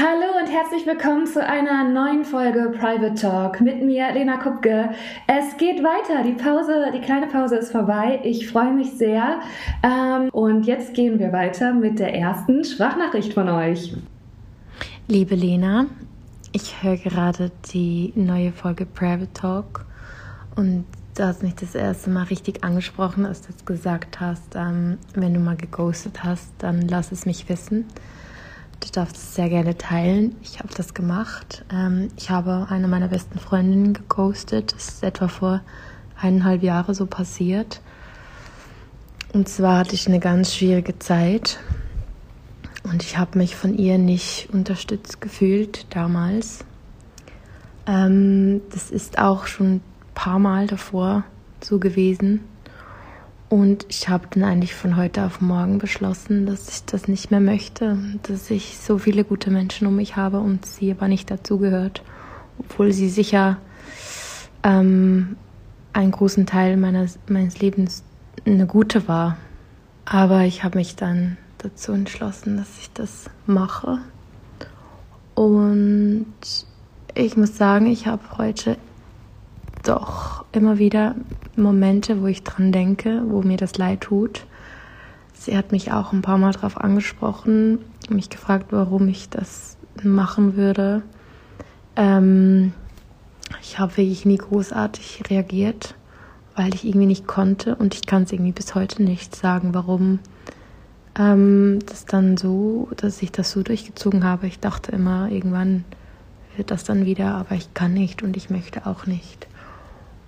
Hallo und herzlich willkommen zu einer neuen Folge Private Talk mit mir, Lena Kupke. Es geht weiter. Die Pause, die kleine Pause ist vorbei. Ich freue mich sehr. Ähm, und jetzt gehen wir weiter mit der ersten Sprachnachricht von euch. Liebe Lena, ich höre gerade die neue Folge Private Talk und du hast mich das erste Mal richtig angesprochen, als du gesagt hast, ähm, wenn du mal geghostet hast, dann lass es mich wissen. Du darfst es sehr gerne teilen. Ich habe das gemacht. Ähm, ich habe eine meiner besten Freundinnen geghostet. Das ist etwa vor eineinhalb Jahren so passiert. Und zwar hatte ich eine ganz schwierige Zeit. Und ich habe mich von ihr nicht unterstützt gefühlt damals. Ähm, das ist auch schon ein paar Mal davor so gewesen. Und ich habe dann eigentlich von heute auf morgen beschlossen, dass ich das nicht mehr möchte, dass ich so viele gute Menschen um mich habe und sie aber nicht dazugehört, obwohl sie sicher ähm, einen großen Teil meines, meines Lebens eine gute war. Aber ich habe mich dann dazu entschlossen, dass ich das mache. Und ich muss sagen, ich habe heute doch immer wieder Momente, wo ich dran denke, wo mir das leid tut. Sie hat mich auch ein paar Mal darauf angesprochen, mich gefragt, warum ich das machen würde. Ähm, ich habe wirklich nie großartig reagiert, weil ich irgendwie nicht konnte und ich kann es irgendwie bis heute nicht sagen, warum ähm, das dann so, dass ich das so durchgezogen habe. Ich dachte immer, irgendwann wird das dann wieder, aber ich kann nicht und ich möchte auch nicht.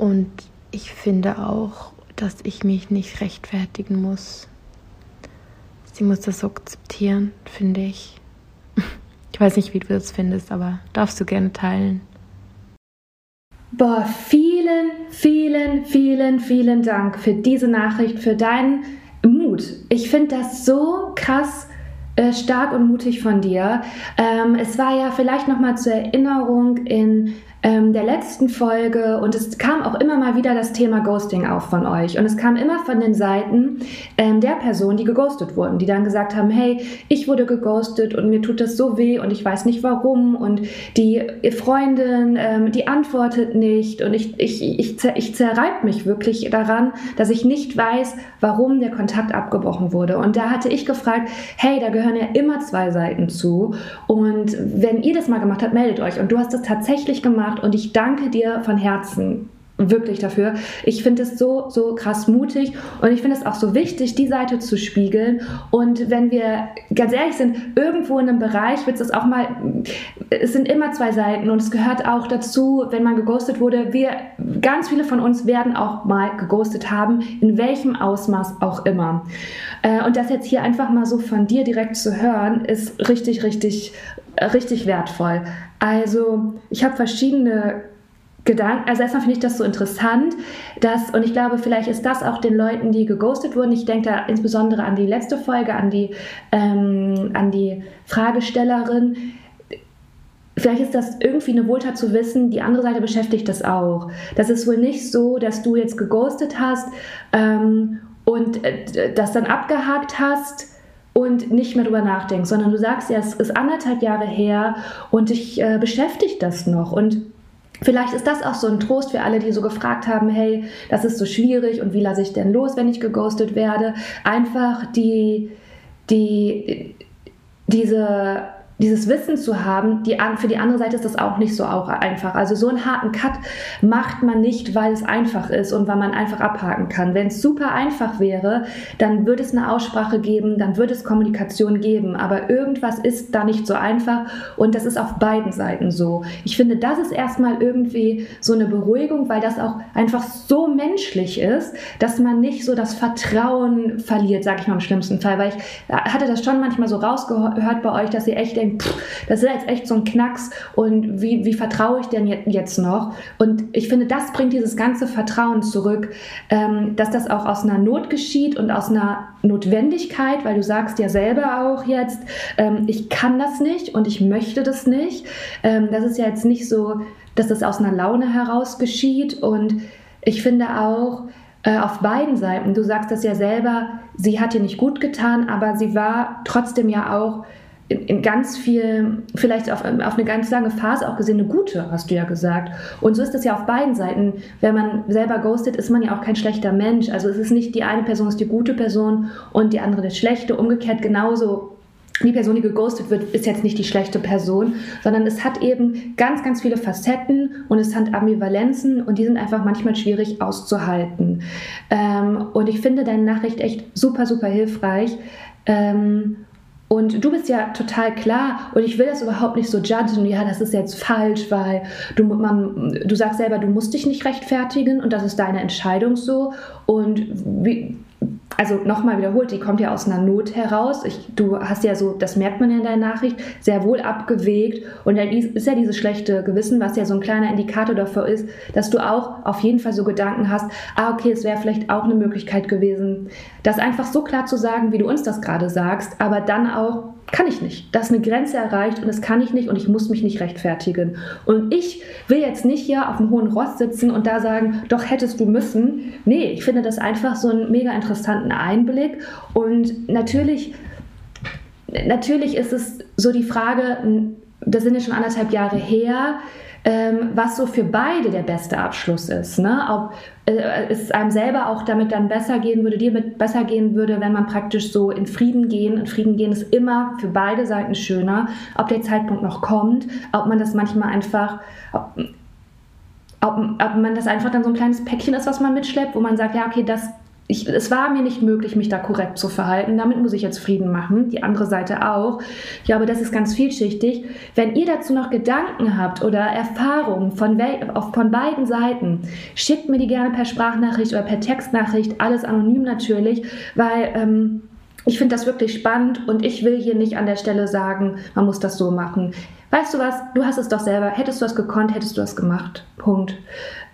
Und ich finde auch, dass ich mich nicht rechtfertigen muss. Sie muss das akzeptieren, finde ich. Ich weiß nicht, wie du das findest, aber darfst du gerne teilen. Boah, vielen, vielen, vielen, vielen Dank für diese Nachricht, für deinen Mut. Ich finde das so krass äh, stark und mutig von dir. Ähm, es war ja vielleicht noch mal zur Erinnerung in ähm, der letzten Folge und es kam auch immer mal wieder das Thema Ghosting auf von euch. Und es kam immer von den Seiten ähm, der Personen, die geghostet wurden, die dann gesagt haben, hey, ich wurde geghostet und mir tut das so weh und ich weiß nicht warum. Und die Freundin, ähm, die antwortet nicht und ich, ich, ich, zer, ich zerreib mich wirklich daran, dass ich nicht weiß, warum der Kontakt abgebrochen wurde. Und da hatte ich gefragt, hey, da gehören ja immer zwei Seiten zu. Und wenn ihr das mal gemacht habt, meldet euch. Und du hast das tatsächlich gemacht gemacht und ich danke dir von Herzen wirklich dafür. Ich finde es so, so krass mutig und ich finde es auch so wichtig, die Seite zu spiegeln. Und wenn wir ganz ehrlich sind, irgendwo in einem Bereich wird es auch mal, es sind immer zwei Seiten und es gehört auch dazu, wenn man geghostet wurde. Wir, ganz viele von uns werden auch mal geghostet haben, in welchem Ausmaß auch immer. Äh, und das jetzt hier einfach mal so von dir direkt zu hören, ist richtig, richtig, richtig wertvoll. Also ich habe verschiedene Gedanken, also erstmal finde ich das so interessant, dass, und ich glaube, vielleicht ist das auch den Leuten, die geghostet wurden, ich denke da insbesondere an die letzte Folge, an die, ähm, an die Fragestellerin, Vielleicht ist das irgendwie eine Wohltat zu wissen, die andere Seite beschäftigt das auch. Das ist wohl nicht so, dass du jetzt geghostet hast ähm, und äh, das dann abgehakt hast und nicht mehr drüber nachdenkst, sondern du sagst ja, es ist anderthalb Jahre her und dich äh, beschäftigt das noch. Und vielleicht ist das auch so ein Trost für alle, die so gefragt haben, hey, das ist so schwierig und wie lasse ich denn los, wenn ich geghostet werde? Einfach die, die, diese dieses Wissen zu haben, die, für die andere Seite ist das auch nicht so auch einfach. Also so einen harten Cut macht man nicht, weil es einfach ist und weil man einfach abhaken kann. Wenn es super einfach wäre, dann würde es eine Aussprache geben, dann würde es Kommunikation geben. Aber irgendwas ist da nicht so einfach und das ist auf beiden Seiten so. Ich finde, das ist erstmal irgendwie so eine Beruhigung, weil das auch einfach so menschlich ist, dass man nicht so das Vertrauen verliert, sage ich mal im schlimmsten Fall. Weil ich hatte das schon manchmal so rausgehört bei euch, dass ihr echt denkt, denkt, pff, das ist jetzt echt so ein Knacks und wie, wie vertraue ich denn jetzt noch? Und ich finde, das bringt dieses ganze Vertrauen zurück, ähm, dass das auch aus einer Not geschieht und aus einer Notwendigkeit, weil du sagst ja selber auch jetzt, ähm, ich kann das nicht und ich möchte das nicht. Ähm, das ist ja jetzt nicht so, dass das aus einer Laune heraus geschieht und ich finde auch, äh, auf beiden Seiten. Du sagst das ja selber, sie hat dir nicht gut getan, aber sie war trotzdem ja auch in, in, ganz viel, vielleicht auf, auf eine ganz lange Phase auch gesehen, eine gute, hast du ja gesagt. Und so ist es ja auf beiden Seiten. Wenn man selber ghostet, ist man ja auch kein schlechter Mensch. Also es ist nicht die eine Person ist die gute Person und die andere die schlechte. Umgekehrt genauso die Person, die geghostet wird, ist jetzt nicht die schlechte Person, sondern es hat eben ganz, ganz viele Facetten und es hat Ambivalenzen und die sind einfach manchmal schwierig auszuhalten. Ähm, und ich finde deine Nachricht echt super, super hilfreich. Und du bist ja total klar und ich will das überhaupt nicht so judgen, ja, das ist jetzt falsch, weil du, man, du sagst selber, du musst dich nicht rechtfertigen und das ist deine Entscheidung so. Und wie, also nochmal wiederholt, die kommt ja aus einer Not heraus. Ich, du hast ja so, das merkt man ja in deiner Nachricht, sehr wohl abgewegt. Und dann ist ja dieses schlechte Gewissen, was ja so ein kleiner Indikator dafür ist, dass du auch auf jeden Fall so Gedanken hast, ah, okay, es wäre vielleicht auch eine Möglichkeit gewesen, das einfach so klar zu sagen, wie du uns das gerade sagst, aber dann auch kann ich nicht. Da ist eine Grenze erreicht und das kann ich nicht und ich muss mich nicht rechtfertigen. Und ich will jetzt nicht hier auf dem hohen Ross sitzen und da sagen, doch hättest du müssen. Nee, ich finde das einfach so einen mega interessanten Einblick. Und natürlich, natürlich ist es so die Frage, das sind ja schon anderthalb Jahre her, ähm, was so für beide der beste Abschluss ist. Ne? Ob äh, es einem selber auch damit dann besser gehen würde, dir mit besser gehen würde, wenn man praktisch so in Frieden gehen. In Frieden gehen ist immer für beide Seiten schöner. Ob der Zeitpunkt noch kommt, ob man das manchmal einfach, ob, ob, ob man das einfach dann so ein kleines Päckchen ist, was man mitschleppt, wo man sagt, ja, okay, das ich, es war mir nicht möglich, mich da korrekt zu verhalten. Damit muss ich jetzt Frieden machen. Die andere Seite auch. Ich glaube, das ist ganz vielschichtig. Wenn ihr dazu noch Gedanken habt oder Erfahrungen von, von beiden Seiten, schickt mir die gerne per Sprachnachricht oder per Textnachricht. Alles anonym natürlich, weil. Ähm, ich finde das wirklich spannend und ich will hier nicht an der Stelle sagen, man muss das so machen. Weißt du was? Du hast es doch selber. Hättest du es gekonnt, hättest du es gemacht. Punkt.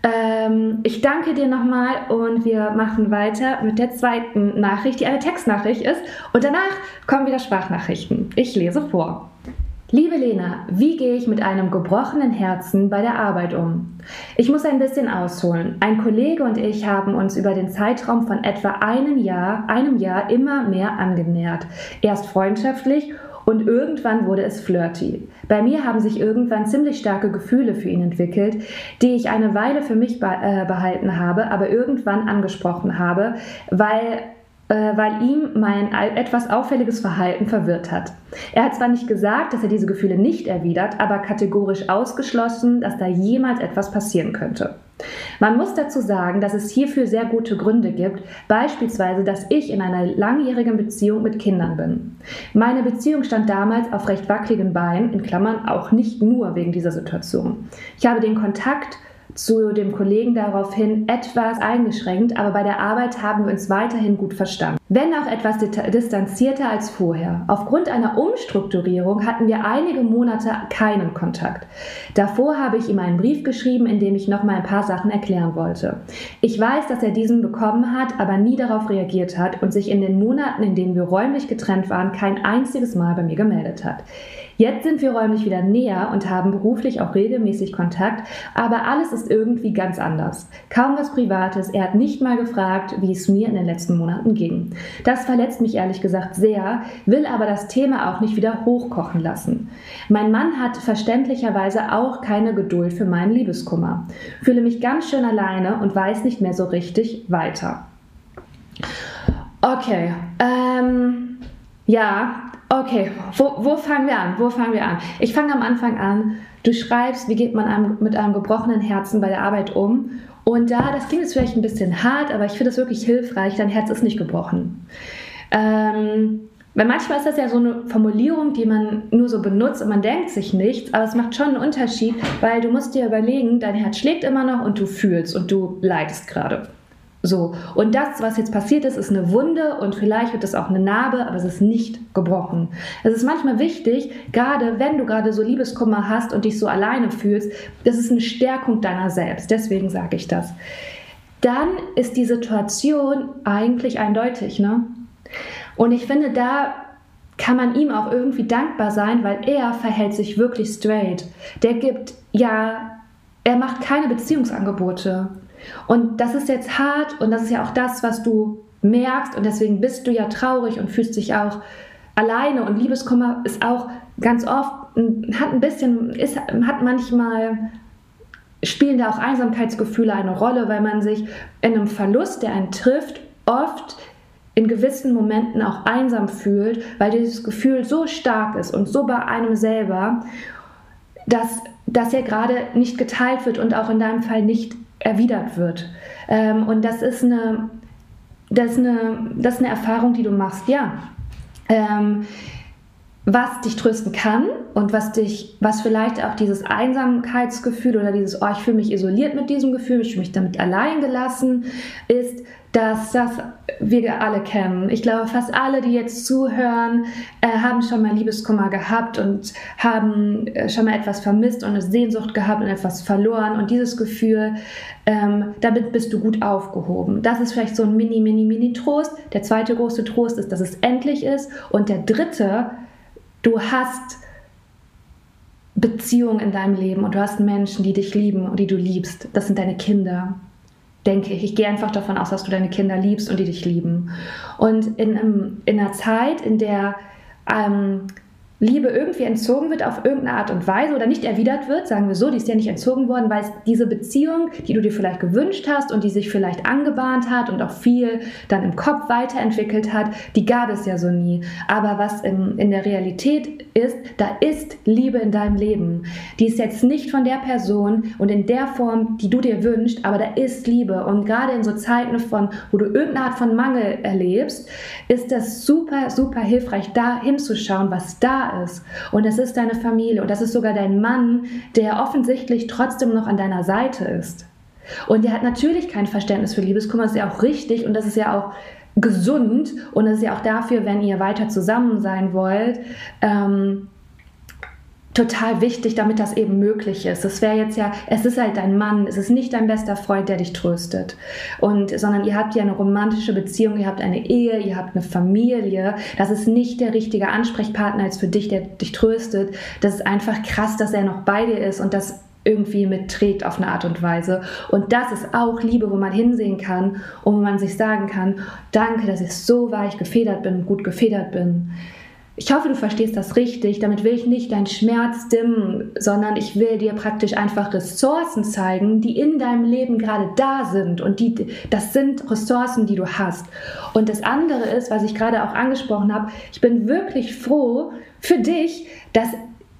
Ähm, ich danke dir nochmal und wir machen weiter mit der zweiten Nachricht, die eine Textnachricht ist. Und danach kommen wieder Sprachnachrichten. Ich lese vor. Liebe Lena, wie gehe ich mit einem gebrochenen Herzen bei der Arbeit um? Ich muss ein bisschen ausholen. Ein Kollege und ich haben uns über den Zeitraum von etwa einem Jahr, einem Jahr immer mehr angenähert. Erst freundschaftlich und irgendwann wurde es flirty. Bei mir haben sich irgendwann ziemlich starke Gefühle für ihn entwickelt, die ich eine Weile für mich äh, behalten habe, aber irgendwann angesprochen habe, weil äh, weil ihm mein etwas auffälliges Verhalten verwirrt hat. Er hat zwar nicht gesagt, dass er diese Gefühle nicht erwidert, aber kategorisch ausgeschlossen, dass da jemals etwas passieren könnte. Man muss dazu sagen, dass es hierfür sehr gute Gründe gibt, beispielsweise, dass ich in einer langjährigen Beziehung mit Kindern bin. Meine Beziehung stand damals auf recht wackeligen Beinen, in Klammern auch nicht nur wegen dieser Situation. Ich habe den Kontakt zu dem Kollegen daraufhin etwas eingeschränkt, aber bei der Arbeit haben wir uns weiterhin gut verstanden. Wenn auch etwas distanzierter als vorher. Aufgrund einer Umstrukturierung hatten wir einige Monate keinen Kontakt. Davor habe ich ihm einen Brief geschrieben, in dem ich noch mal ein paar Sachen erklären wollte. Ich weiß, dass er diesen bekommen hat, aber nie darauf reagiert hat und sich in den Monaten, in denen wir räumlich getrennt waren, kein einziges Mal bei mir gemeldet hat. Jetzt sind wir räumlich wieder näher und haben beruflich auch regelmäßig Kontakt, aber alles ist irgendwie ganz anders. Kaum was Privates, er hat nicht mal gefragt, wie es mir in den letzten Monaten ging. Das verletzt mich ehrlich gesagt sehr, will aber das Thema auch nicht wieder hochkochen lassen. Mein Mann hat verständlicherweise auch keine Geduld für meinen Liebeskummer. Fühle mich ganz schön alleine und weiß nicht mehr so richtig weiter. Okay, ähm, ja, Okay, wo, wo fangen wir an? Wo fangen wir an? Ich fange am Anfang an. Du schreibst, wie geht man einem, mit einem gebrochenen Herzen bei der Arbeit um? Und da, das klingt jetzt vielleicht ein bisschen hart, aber ich finde es wirklich hilfreich. Dein Herz ist nicht gebrochen. Ähm, weil manchmal ist das ja so eine Formulierung, die man nur so benutzt und man denkt sich nichts, aber es macht schon einen Unterschied, weil du musst dir überlegen, dein Herz schlägt immer noch und du fühlst und du leidest gerade. So, und das, was jetzt passiert ist, ist eine Wunde und vielleicht wird es auch eine Narbe, aber es ist nicht gebrochen. Es ist manchmal wichtig, gerade wenn du gerade so Liebeskummer hast und dich so alleine fühlst, das ist eine Stärkung deiner selbst. Deswegen sage ich das. Dann ist die Situation eigentlich eindeutig, ne? Und ich finde, da kann man ihm auch irgendwie dankbar sein, weil er verhält sich wirklich straight. Der gibt ja, er macht keine Beziehungsangebote. Und das ist jetzt hart und das ist ja auch das, was du merkst und deswegen bist du ja traurig und fühlst dich auch alleine. Und Liebeskummer ist auch ganz oft, hat ein bisschen, ist, hat manchmal spielen da auch Einsamkeitsgefühle eine Rolle, weil man sich in einem Verlust, der einen trifft, oft in gewissen Momenten auch einsam fühlt, weil dieses Gefühl so stark ist und so bei einem selber, dass das ja gerade nicht geteilt wird und auch in deinem Fall nicht erwidert wird. Ähm, und das ist eine, das ist eine, das ist eine Erfahrung, die du machst, ja. Ähm, was dich trösten kann und was dich, was vielleicht auch dieses Einsamkeitsgefühl oder dieses, oh, ich fühle mich isoliert mit diesem Gefühl, ich fühle mich damit allein gelassen, ist, dass das wir alle kennen. Ich glaube, fast alle, die jetzt zuhören, äh, haben schon mal Liebeskummer gehabt und haben äh, schon mal etwas vermisst und eine Sehnsucht gehabt und etwas verloren. Und dieses Gefühl, ähm, damit bist du gut aufgehoben. Das ist vielleicht so ein mini, mini, mini Trost. Der zweite große Trost ist, dass es endlich ist. Und der dritte, du hast Beziehungen in deinem Leben und du hast Menschen, die dich lieben und die du liebst. Das sind deine Kinder denke ich. Ich gehe einfach davon aus, dass du deine Kinder liebst und die dich lieben. Und in, in einer Zeit, in der ähm, Liebe irgendwie entzogen wird auf irgendeine Art und Weise oder nicht erwidert wird, sagen wir so, die ist ja nicht entzogen worden, weil diese Beziehung, die du dir vielleicht gewünscht hast und die sich vielleicht angebahnt hat und auch viel dann im Kopf weiterentwickelt hat, die gab es ja so nie. Aber was in, in der Realität ist, da ist Liebe in deinem Leben. Die ist jetzt nicht von der Person und in der Form, die du dir wünschst, aber da ist Liebe. Und gerade in so Zeiten von, wo du irgendeine Art von Mangel erlebst, ist das super, super hilfreich, da hinzuschauen, was da ist. Und das ist deine Familie und das ist sogar dein Mann, der offensichtlich trotzdem noch an deiner Seite ist. Und der hat natürlich kein Verständnis für Liebeskummer, das ist ja auch richtig und das ist ja auch gesund und das ist ja auch dafür, wenn ihr weiter zusammen sein wollt, ähm, total wichtig, damit das eben möglich ist. Es wäre jetzt ja, es ist halt dein Mann, es ist nicht dein bester Freund, der dich tröstet. Und, sondern ihr habt ja eine romantische Beziehung, ihr habt eine Ehe, ihr habt eine Familie. Das ist nicht der richtige Ansprechpartner als für dich, der dich tröstet. Das ist einfach krass, dass er noch bei dir ist und das irgendwie mitträgt auf eine Art und Weise. Und das ist auch Liebe, wo man hinsehen kann und wo man sich sagen kann, danke, dass ich so weich gefedert bin, gut gefedert bin. Ich hoffe, du verstehst das richtig. Damit will ich nicht deinen Schmerz dimmen, sondern ich will dir praktisch einfach Ressourcen zeigen, die in deinem Leben gerade da sind. Und die, das sind Ressourcen, die du hast. Und das andere ist, was ich gerade auch angesprochen habe, ich bin wirklich froh für dich, dass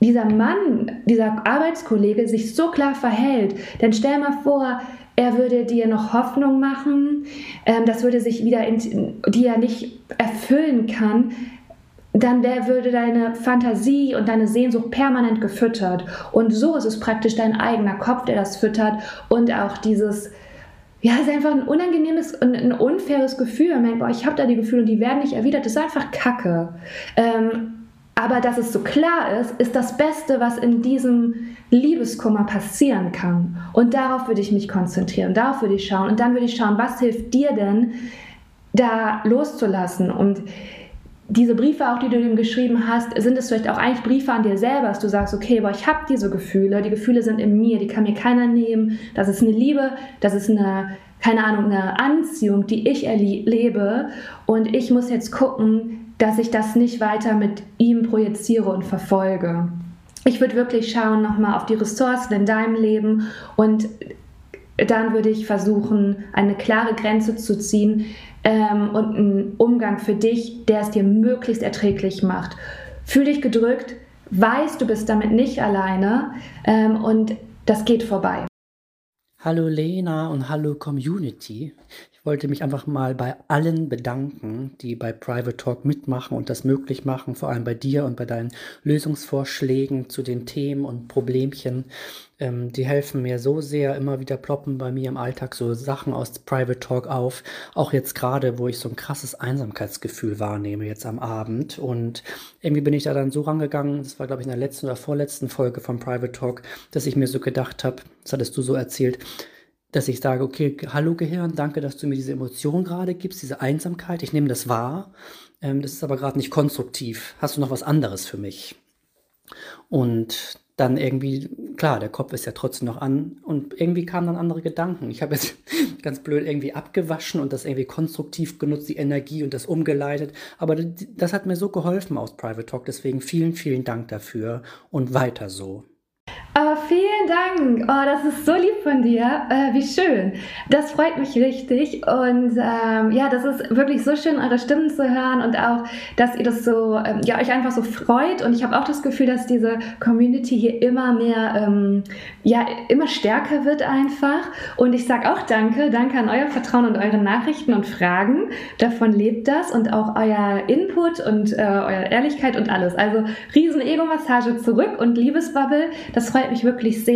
dieser Mann, dieser Arbeitskollege sich so klar verhält. Denn stell mal vor, er würde dir noch Hoffnung machen, ähm, das würde sich wieder, in, die er nicht erfüllen kann dann wär, würde deine Fantasie und deine Sehnsucht permanent gefüttert. Und so ist es praktisch dein eigener Kopf, der das füttert und auch dieses, ja, es ist einfach ein unangenehmes und ein unfaires Gefühl. Man denkt, boah, ich habe da die Gefühle und die werden nicht erwidert. Das ist einfach Kacke. Ähm, aber dass es so klar ist, ist das Beste, was in diesem Liebeskummer passieren kann. Und darauf würde ich mich konzentrieren, darauf würde ich schauen. Und dann würde ich schauen, was hilft dir denn, da loszulassen. Und diese Briefe auch, die du ihm geschrieben hast, sind es vielleicht auch eigentlich Briefe an dir selber, dass du sagst, okay, aber ich habe diese Gefühle, die Gefühle sind in mir, die kann mir keiner nehmen, das ist eine Liebe, das ist eine, keine Ahnung, eine Anziehung, die ich erlebe und ich muss jetzt gucken, dass ich das nicht weiter mit ihm projiziere und verfolge. Ich würde wirklich schauen nochmal auf die Ressourcen in deinem Leben und dann würde ich versuchen, eine klare Grenze zu ziehen, ähm, und einen Umgang für dich, der es dir möglichst erträglich macht. Fühl dich gedrückt, weißt, du bist damit nicht alleine ähm, und das geht vorbei. Hallo Lena und hallo Community wollte mich einfach mal bei allen bedanken, die bei Private Talk mitmachen und das möglich machen, vor allem bei dir und bei deinen Lösungsvorschlägen zu den Themen und Problemchen. Ähm, die helfen mir so sehr, immer wieder ploppen bei mir im Alltag so Sachen aus Private Talk auf. Auch jetzt gerade, wo ich so ein krasses Einsamkeitsgefühl wahrnehme, jetzt am Abend. Und irgendwie bin ich da dann so rangegangen, das war glaube ich in der letzten oder vorletzten Folge von Private Talk, dass ich mir so gedacht habe, das hattest du so erzählt, dass ich sage, okay, hallo Gehirn, danke, dass du mir diese Emotion gerade gibst, diese Einsamkeit. Ich nehme das wahr. Ähm, das ist aber gerade nicht konstruktiv. Hast du noch was anderes für mich? Und dann irgendwie, klar, der Kopf ist ja trotzdem noch an und irgendwie kamen dann andere Gedanken. Ich habe jetzt ganz blöd irgendwie abgewaschen und das irgendwie konstruktiv genutzt, die Energie und das umgeleitet. Aber das hat mir so geholfen aus Private Talk. Deswegen vielen, vielen Dank dafür und weiter so. Oh, vielen Dank. Oh, das ist so lieb von dir. Äh, wie schön. Das freut mich richtig. Und ähm, ja, das ist wirklich so schön, eure Stimmen zu hören und auch, dass ihr das so, ähm, ja, euch einfach so freut. Und ich habe auch das Gefühl, dass diese Community hier immer mehr, ähm, ja, immer stärker wird einfach. Und ich sage auch Danke. Danke an euer Vertrauen und eure Nachrichten und Fragen. Davon lebt das und auch euer Input und äh, eure Ehrlichkeit und alles. Also riesen Ego-Massage zurück und Liebesbubble. Das freut mich wirklich sehr.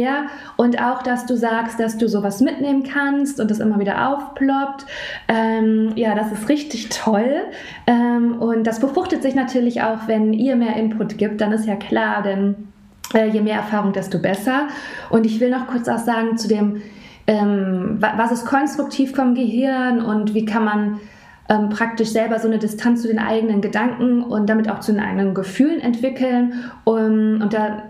Und auch, dass du sagst, dass du sowas mitnehmen kannst und das immer wieder aufploppt. Ähm, ja, das ist richtig toll. Ähm, und das befruchtet sich natürlich auch, wenn ihr mehr Input gibt, dann ist ja klar, denn äh, je mehr Erfahrung, desto besser. Und ich will noch kurz auch sagen zu dem, ähm, was ist konstruktiv vom Gehirn und wie kann man ähm, praktisch selber so eine Distanz zu den eigenen Gedanken und damit auch zu den eigenen Gefühlen entwickeln. Um, und da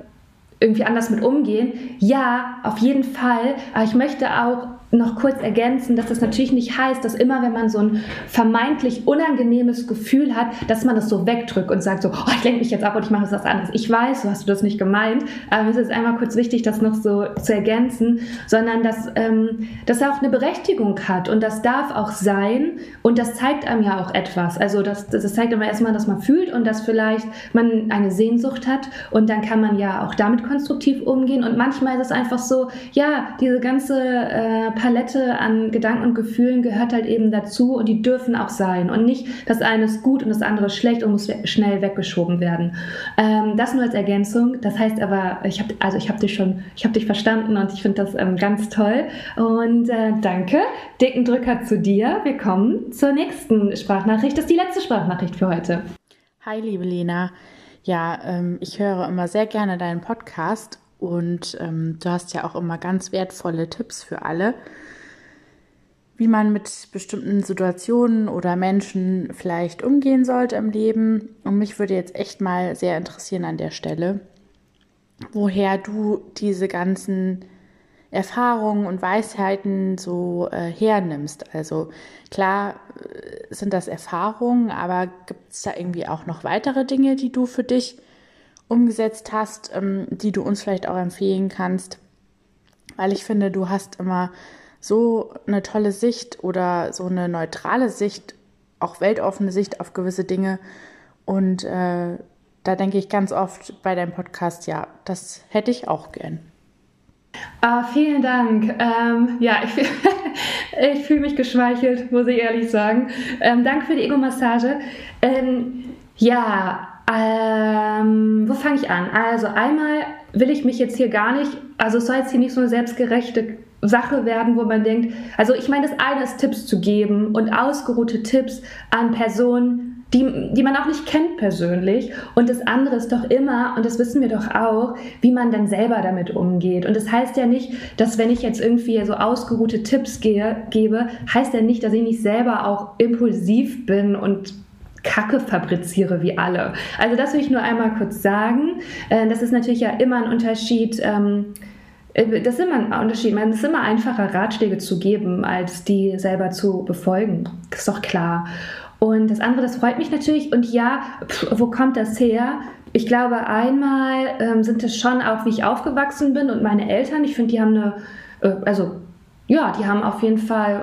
irgendwie anders mit umgehen. Ja, auf jeden Fall. Aber ich möchte auch noch kurz ergänzen, dass das natürlich nicht heißt, dass immer, wenn man so ein vermeintlich unangenehmes Gefühl hat, dass man das so wegdrückt und sagt so, oh, ich lenke mich jetzt ab und ich mache jetzt was anderes. Ich weiß, so hast du das nicht gemeint, aber es ist einmal kurz wichtig, das noch so zu ergänzen, sondern dass ähm, das auch eine Berechtigung hat und das darf auch sein und das zeigt einem ja auch etwas. Also das, das zeigt immer erstmal, dass man fühlt und dass vielleicht man eine Sehnsucht hat und dann kann man ja auch damit konstruktiv umgehen und manchmal ist es einfach so, ja, diese ganze äh, Palette an Gedanken und Gefühlen gehört halt eben dazu und die dürfen auch sein und nicht das eine ist gut und das andere ist schlecht und muss schnell weggeschoben werden. Ähm, das nur als Ergänzung. Das heißt aber, ich habe also habe dich schon, ich habe dich verstanden und ich finde das ähm, ganz toll und äh, danke. Dicken Drücker zu dir. Wir kommen zur nächsten Sprachnachricht. Das ist die letzte Sprachnachricht für heute. Hi, liebe Lena. Ja, ähm, ich höre immer sehr gerne deinen Podcast und ähm, du hast ja auch immer ganz wertvolle Tipps für alle, wie man mit bestimmten Situationen oder Menschen vielleicht umgehen sollte im Leben. Und mich würde jetzt echt mal sehr interessieren an der Stelle, woher du diese ganzen Erfahrungen und Weisheiten so äh, hernimmst. Also klar äh, sind das Erfahrungen, aber gibt es da irgendwie auch noch weitere Dinge, die du für dich umgesetzt hast, ähm, die du uns vielleicht auch empfehlen kannst. Weil ich finde, du hast immer so eine tolle Sicht oder so eine neutrale Sicht, auch weltoffene Sicht auf gewisse Dinge. Und äh, da denke ich ganz oft bei deinem Podcast, ja, das hätte ich auch gern. Ah, vielen Dank. Ähm, ja, ich, ich fühle mich geschweichelt, muss ich ehrlich sagen. Ähm, danke für die Ego-Massage. Ähm, ja, ähm, fange ich an? Also einmal will ich mich jetzt hier gar nicht, also es soll jetzt hier nicht so eine selbstgerechte Sache werden, wo man denkt, also ich meine, das eine ist Tipps zu geben und ausgeruhte Tipps an Personen, die, die man auch nicht kennt persönlich. Und das andere ist doch immer, und das wissen wir doch auch, wie man dann selber damit umgeht. Und das heißt ja nicht, dass wenn ich jetzt irgendwie so ausgeruhte Tipps gehe, gebe, heißt ja nicht, dass ich nicht selber auch impulsiv bin und Kacke fabriziere wie alle. Also das will ich nur einmal kurz sagen. Äh, das ist natürlich ja immer ein Unterschied. Ähm, äh, das ist immer ein Unterschied. Es ist immer einfacher, Ratschläge zu geben, als die selber zu befolgen. Das ist doch klar. Und das andere, das freut mich natürlich. Und ja, wo kommt das her? Ich glaube, einmal ähm, sind es schon auch, wie ich aufgewachsen bin und meine Eltern. Ich finde, die haben eine, äh, also ja, die haben auf jeden Fall,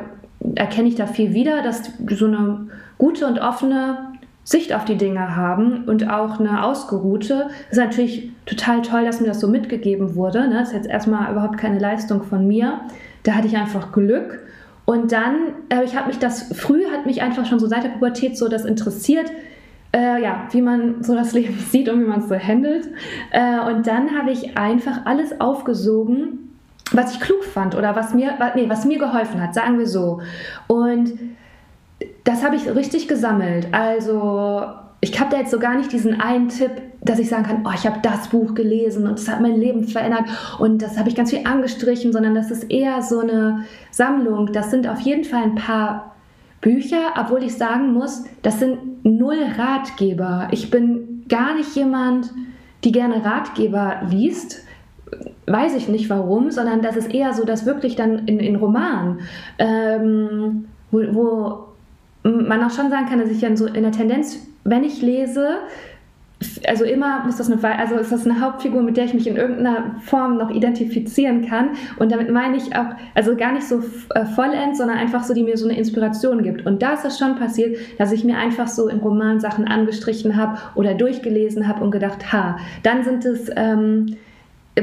erkenne ich da viel wieder, dass so eine gute und offene Sicht auf die Dinge haben und auch eine ausgeruhte. Das ist natürlich total toll, dass mir das so mitgegeben wurde. Ne? Das ist jetzt erstmal überhaupt keine Leistung von mir. Da hatte ich einfach Glück. Und dann, äh, ich habe mich das, früh hat mich einfach schon so seit der Pubertät so das interessiert, äh, ja, wie man so das Leben sieht und wie man es so handelt. Äh, und dann habe ich einfach alles aufgesogen, was ich klug fand oder was mir, nee, was mir geholfen hat, sagen wir so. Und das habe ich richtig gesammelt. Also ich habe da jetzt so gar nicht diesen einen Tipp, dass ich sagen kann, oh, ich habe das Buch gelesen und das hat mein Leben verändert und das habe ich ganz viel angestrichen, sondern das ist eher so eine Sammlung. Das sind auf jeden Fall ein paar Bücher, obwohl ich sagen muss, das sind null Ratgeber. Ich bin gar nicht jemand, die gerne Ratgeber liest. Weiß ich nicht warum, sondern das ist eher so, dass wirklich dann in, in Romanen, ähm, wo, wo man auch schon sagen kann, dass ich dann so in der Tendenz, wenn ich lese, also immer muss das eine, also ist das eine Hauptfigur, mit der ich mich in irgendeiner Form noch identifizieren kann. Und damit meine ich auch, also gar nicht so äh, vollends, sondern einfach so, die mir so eine Inspiration gibt. Und da ist es schon passiert, dass ich mir einfach so in Roman Sachen angestrichen habe oder durchgelesen habe und gedacht, ha, dann sind es ähm,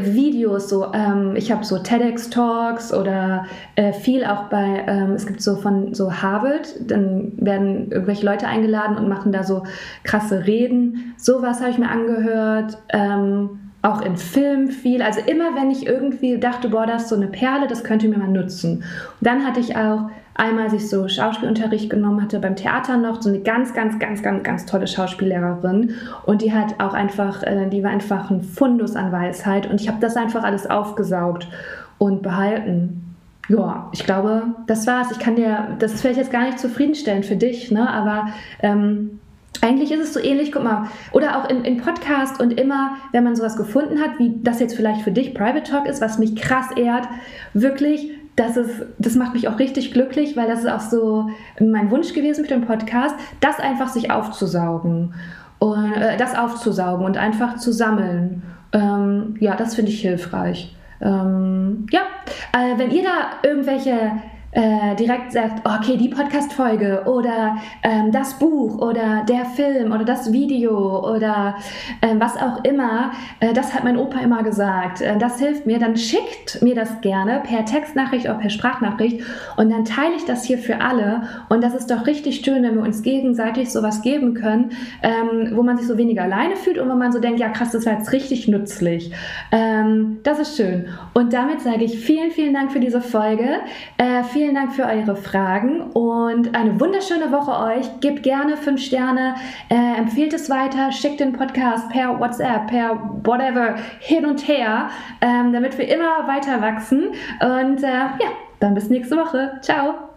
Videos, so ähm, ich habe so TEDx-Talks oder äh, viel auch bei, ähm, es gibt so von so Harvard, dann werden irgendwelche Leute eingeladen und machen da so krasse Reden. Sowas habe ich mir angehört. Ähm, auch in Film viel. Also immer, wenn ich irgendwie dachte, boah, das ist so eine Perle, das könnte mir mal nutzen. Und dann hatte ich auch einmal, als ich so Schauspielunterricht genommen hatte beim Theater noch, so eine ganz, ganz, ganz, ganz, ganz tolle Schauspiellehrerin. Und die hat auch einfach, äh, die war einfach ein Fundus an Weisheit. Und ich habe das einfach alles aufgesaugt und behalten. Ja, ich glaube, das war's. Ich kann dir, das ist vielleicht jetzt gar nicht zufriedenstellend für dich, ne? aber ähm, eigentlich ist es so ähnlich, guck mal, oder auch in, in Podcast und immer, wenn man sowas gefunden hat, wie das jetzt vielleicht für dich Private Talk ist, was mich krass ehrt, wirklich, das ist, das macht mich auch richtig glücklich, weil das ist auch so mein Wunsch gewesen mit dem Podcast, das einfach sich aufzusaugen und äh, das aufzusaugen und einfach zu sammeln. Ähm, ja, das finde ich hilfreich. Ähm, ja, äh, wenn ihr da irgendwelche äh, direkt sagt, okay, die Podcast-Folge oder ähm, das Buch oder der Film oder das Video oder äh, was auch immer, äh, das hat mein Opa immer gesagt, äh, das hilft mir, dann schickt mir das gerne per Textnachricht oder per Sprachnachricht und dann teile ich das hier für alle und das ist doch richtig schön, wenn wir uns gegenseitig sowas geben können, ähm, wo man sich so weniger alleine fühlt und wo man so denkt, ja krass, das war jetzt richtig nützlich. Ähm, das ist schön. Und damit sage ich vielen, vielen Dank für diese Folge. Äh, vielen vielen Dank für eure Fragen und eine wunderschöne Woche euch. Gebt gerne fünf Sterne, äh, empfehlt es weiter, schickt den Podcast per WhatsApp, per whatever hin und her, ähm, damit wir immer weiter wachsen. Und äh, ja, dann bis nächste Woche. Ciao.